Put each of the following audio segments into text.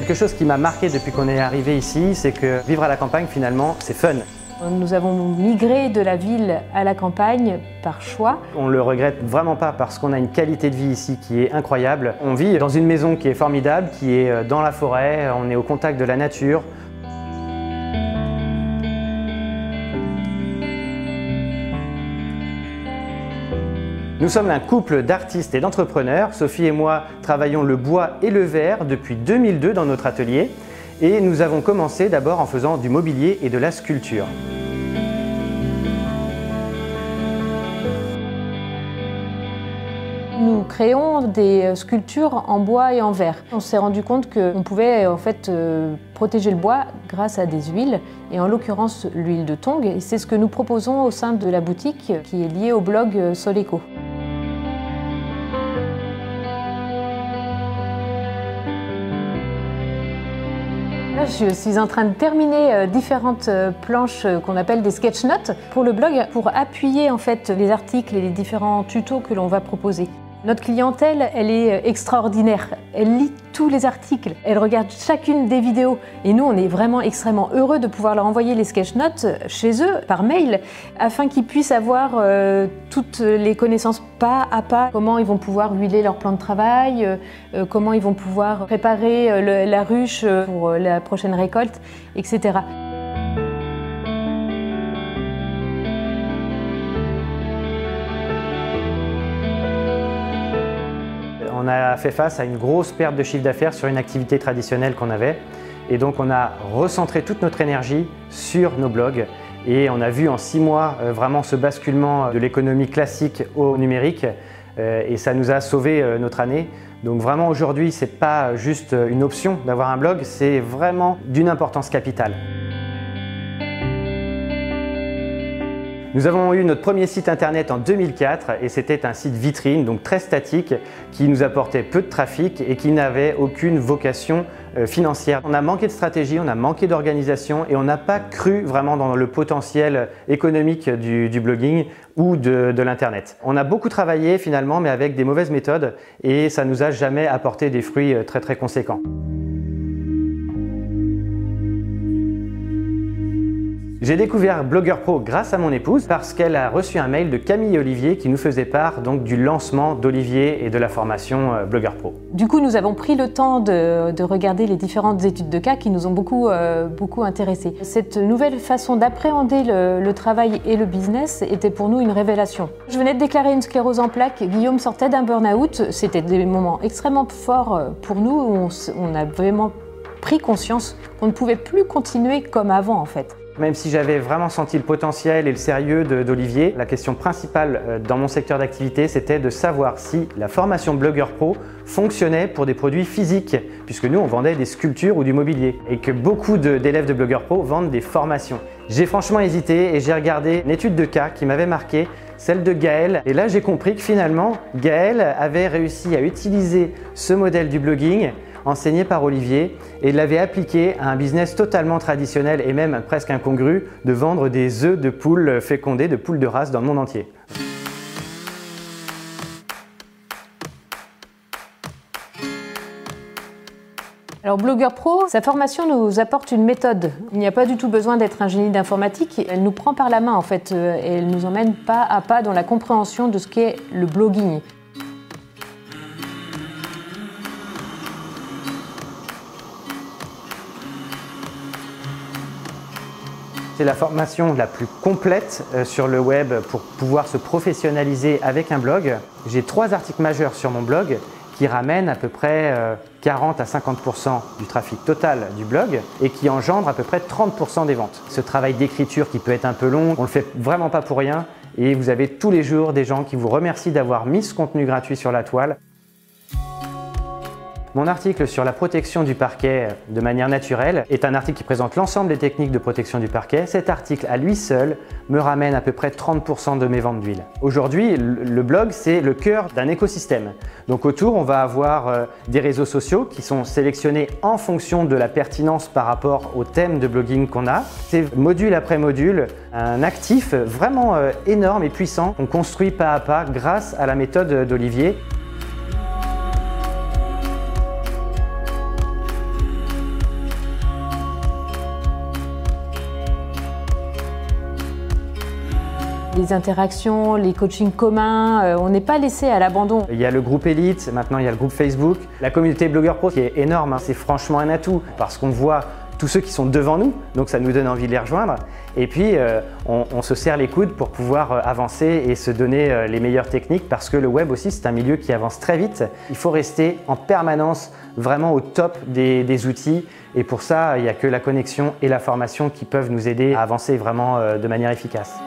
Quelque chose qui m'a marqué depuis qu'on est arrivé ici, c'est que vivre à la campagne, finalement, c'est fun. Nous avons migré de la ville à la campagne par choix. On le regrette vraiment pas parce qu'on a une qualité de vie ici qui est incroyable. On vit dans une maison qui est formidable, qui est euh, dans la forêt, on est au contact de la nature. Nous sommes un couple d'artistes et d'entrepreneurs. Sophie et moi travaillons le bois et le verre depuis 2002 dans notre atelier et nous avons commencé d'abord en faisant du mobilier et de la sculpture. Nous créons des sculptures en bois et en verre. On s'est rendu compte qu'on pouvait en fait euh, protéger le bois grâce à des huiles, et en l'occurrence l'huile de tongue. Et c'est ce que nous proposons au sein de la boutique qui est liée au blog Soleco. Je suis en train de terminer euh, différentes euh, planches euh, qu'on appelle des sketch notes pour le blog pour appuyer en fait les articles et les différents tutos que l'on va proposer. Notre clientèle, elle est extraordinaire. Elle lit tous les articles, elle regarde chacune des vidéos. Et nous, on est vraiment extrêmement heureux de pouvoir leur envoyer les sketch notes chez eux par mail afin qu'ils puissent avoir euh, toutes les connaissances pas à pas, comment ils vont pouvoir huiler leur plan de travail, euh, comment ils vont pouvoir préparer euh, la ruche pour la prochaine récolte, etc. On a fait face à une grosse perte de chiffre d'affaires sur une activité traditionnelle qu'on avait. Et donc on a recentré toute notre énergie sur nos blogs. Et on a vu en six mois euh, vraiment ce basculement de l'économie classique au numérique. Euh, et ça nous a sauvé euh, notre année. Donc vraiment aujourd'hui, ce n'est pas juste une option d'avoir un blog, c'est vraiment d'une importance capitale. Nous avons eu notre premier site internet en 2004 et c'était un site vitrine, donc très statique, qui nous apportait peu de trafic et qui n'avait aucune vocation euh, financière. On a manqué de stratégie, on a manqué d'organisation et on n'a pas cru vraiment dans le potentiel économique du, blogging ou de, l'internet. On a beaucoup travaillé finalement mais avec des mauvaises méthodes et ça nous a jamais apporté des fruits euh, très très conséquents. J'ai découvert Blogger Pro grâce à mon épouse parce qu'elle a reçu un mail de Camille Olivier qui nous faisait part donc du lancement d'Olivier et de la formation euh, Blogger Pro. Du coup, nous avons pris le temps de, regarder les différentes études de cas qui nous ont beaucoup, euh, beaucoup intéressés. Cette nouvelle façon d'appréhender le, travail et le business était pour nous une révélation. Je venais de déclarer une sclérose en plaques, Guillaume sortait d'un burn-out, c'était des moments extrêmement forts euh, pour nous, on, on a vraiment pris conscience qu'on ne pouvait plus continuer comme avant en fait. Même si j'avais vraiment senti le potentiel et le sérieux d'Olivier, la question principale euh, dans mon secteur d'activité, c'était de savoir si la formation Blogueur Pro fonctionnait pour des produits physiques, puisque nous, on vendait des sculptures ou du mobilier, et que beaucoup d'élèves de, Blogueur Pro vendent des formations. J'ai franchement hésité et j'ai regardé une étude de cas qui m'avait marqué, celle de Gaël. Et là, j'ai compris que finalement, Gaël avait réussi à utiliser ce modèle du blogging enseigné par Olivier et l'avait appliqué à un business totalement traditionnel et même presque incongru de vendre des œufs de poules fécondées, de poules de race dans le monde entier. Alors Blogueur Pro, sa formation nous apporte une méthode. Il n'y a pas du tout besoin d'être un génie d'informatique. Elle nous prend par la main en fait euh, et elle nous emmène pas à pas dans la compréhension de ce qu'est le blogging. C'est la formation la plus complète euh, sur le web pour pouvoir se professionnaliser avec un blog. J'ai trois articles majeurs sur mon blog qui ramènent à peu près 40 euh, à 50% du trafic total du blog et qui engendrent à peu près 30% des ventes. Ce travail d'écriture qui peut être un peu long, on le fait vraiment pas pour rien et vous avez tous les jours des gens qui vous remercient d'avoir mis ce contenu gratuit sur la toile. Mon article sur la protection du parquet de manière naturelle est un article qui présente l'ensemble des techniques de protection du parquet. Cet article à lui seul me ramène à peu près 30% de mes ventes d'huile. Aujourd'hui, le blog, c'est le cœur d'un écosystème. Donc autour, on va avoir euh, des réseaux sociaux qui sont sélectionnés en fonction de la pertinence par rapport au thème de blogging qu'on a. C'est module après module, un actif vraiment euh, énorme et puissant qu'on construit pas à pas grâce à la méthode d'Olivier. Les interactions, les coachings communs. Euh, on n'est pas laissé à l'abandon. Il y a le groupe Elite, maintenant il y a le groupe Facebook. La communauté Blogueur Pro qui est énorme, hein. c'est franchement un atout parce qu'on voit tous ceux qui sont devant nous, donc ça nous donne envie de les rejoindre. Et puis, euh, on, se serre les coudes pour pouvoir euh, avancer et se donner les meilleures techniques parce que le web aussi, c'est un milieu qui avance très vite. Il faut rester en permanence vraiment au top des, outils. Et pour ça, il n'y a que la connexion et la formation qui peuvent nous aider à avancer vraiment de manière efficace.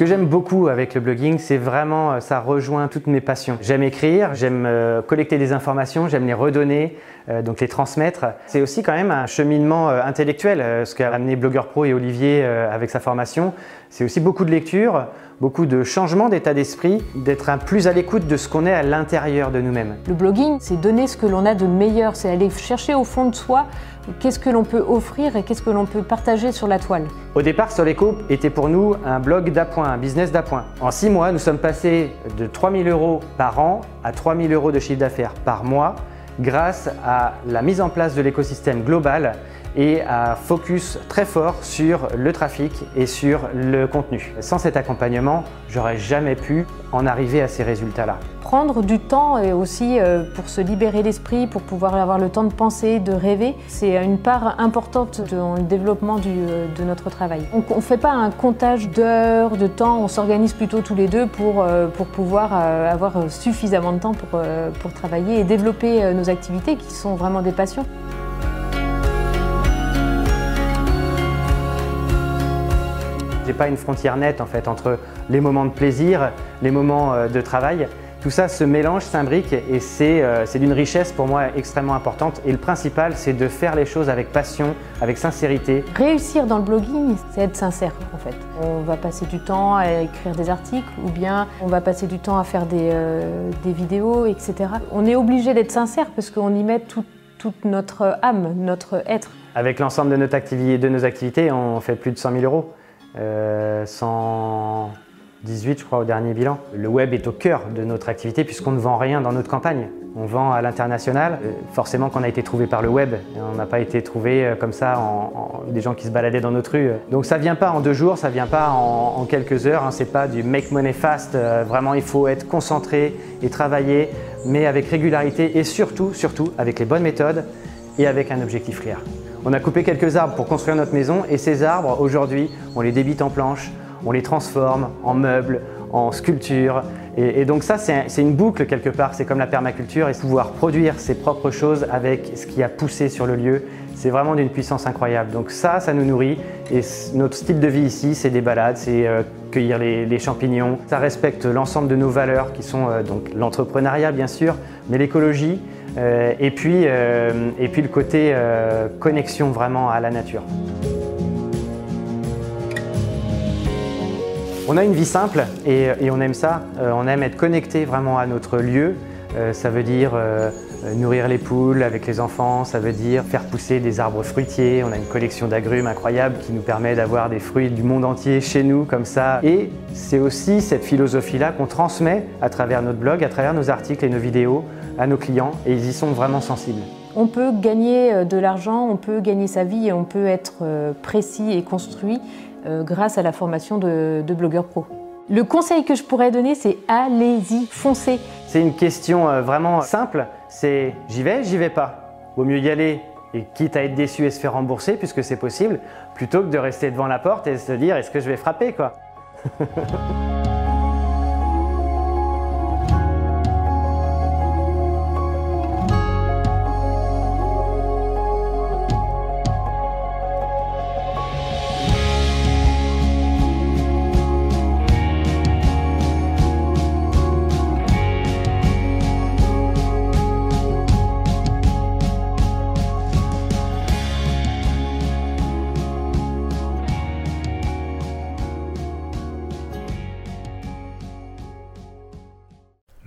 Que j'aime beaucoup avec le blogging, c'est vraiment, euh, ça rejoint toutes mes passions. J'aime écrire, j'aime euh, collecter des informations, j'aime les redonner, euh, donc les transmettre. C'est aussi quand même un cheminement intellectuel, ce qu'a amené Blogueur Pro et Olivier avec sa formation. C'est aussi beaucoup de lecture, beaucoup de changements d'état d'esprit, d'être un plus à l'écoute de ce qu'on est à l'intérieur de nous-mêmes. Le blogging, c'est donner ce que l'on a de meilleur, c'est aller chercher au fond de soi qu'est-ce que l'on peut offrir et qu'est-ce que l'on peut partager sur la toile. Au départ, Soleco était pour nous un blog d'appoint, un business d'appoint. En six mois, nous sommes passés de 3 000 euros par an à 3 000 euros de chiffre d'affaires par mois grâce à la mise en place de l'écosystème global et à focus très fort sur le trafic et sur le contenu. Sans cet accompagnement, j'aurais jamais pu en arriver à ces résultats-là. Prendre du temps et aussi euh, pour se libérer l'esprit, pour pouvoir avoir le temps de penser, de rêver, c'est une part importante dans le développement euh, de notre travail. On ne fait pas un comptage d'heures, de temps, on s'organise plutôt tous les deux pour, euh, pouvoir avoir suffisamment de temps pour travailler et développer nos activités qui sont vraiment des passions. J'ai pas une frontière nette en fait entre les moments de plaisir, les moments euh, de travail. Tout ça se mélange, s'imbrique et euh, c'est d'une richesse pour moi extrêmement importante. Et le principal, c'est de faire les choses avec passion, avec sincérité. Réussir dans le blogging, c'est être sincère en fait. On va passer du temps à écrire des articles ou bien on va passer du temps à faire des, euh, des vidéos, etc. On est obligé d'être sincère parce qu'on y met toute notre âme, notre être. Avec l'ensemble de, de nos activités, on fait plus de 100 000 euros. 118 euh, je crois au dernier bilan. Le web est au cœur de notre activité puisqu'on ne vend rien dans notre campagne. On vend à l'international. Euh, forcément qu'on a été trouvé par le web. On n'a pas été trouvé euh, comme ça en, des gens qui se baladaient dans notre rue. Donc ça vient pas en deux jours, ça vient pas en, quelques heures. Hein. C'est pas du make money fast. vraiment il faut être concentré et travailler, mais avec régularité et surtout, surtout avec les bonnes méthodes et avec un objectif clair. On a coupé quelques arbres pour construire notre maison et ces arbres, aujourd'hui, on les débite en planches, on les transforme en meubles, en sculptures. Et, donc ça, c'est une boucle quelque part, c'est comme la permaculture et pouvoir produire ses propres choses avec ce qui a poussé sur le lieu, c'est vraiment d'une puissance incroyable. Donc ça, ça nous nourrit et notre style de vie ici, c'est des balades, c'est euh, cueillir les, champignons. Ça respecte l'ensemble de nos valeurs qui sont euh, donc l'entrepreneuriat bien sûr, mais l'écologie, euh, et, puis, euh, et puis le côté connexion vraiment à la nature. On a une vie simple et, on aime ça. on aime être connecté vraiment à notre lieu. Ça veut dire nourrir les poules avec les enfants, ça veut dire faire pousser des arbres fruitiers. On a une collection d'agrumes incroyable qui nous permet d'avoir des fruits du monde entier chez nous comme ça. Et c'est aussi cette philosophie-là qu'on transmet à travers notre blog, à travers nos articles et nos vidéos à nos clients et ils y sont vraiment sensibles. On peut gagner euh, de l'argent, on peut gagner sa vie et on peut être euh, précis et construit euh, grâce à la formation de, de blogueur pro. Le conseil que je pourrais donner, c'est allez-y, foncez. C'est une question vraiment simple, c'est j'y vais, j'y vais pas. Vaut mieux y aller et quitte à être déçu et se faire rembourser puisque c'est possible, plutôt que de rester devant la porte et se dire est-ce que je vais frapper quoi?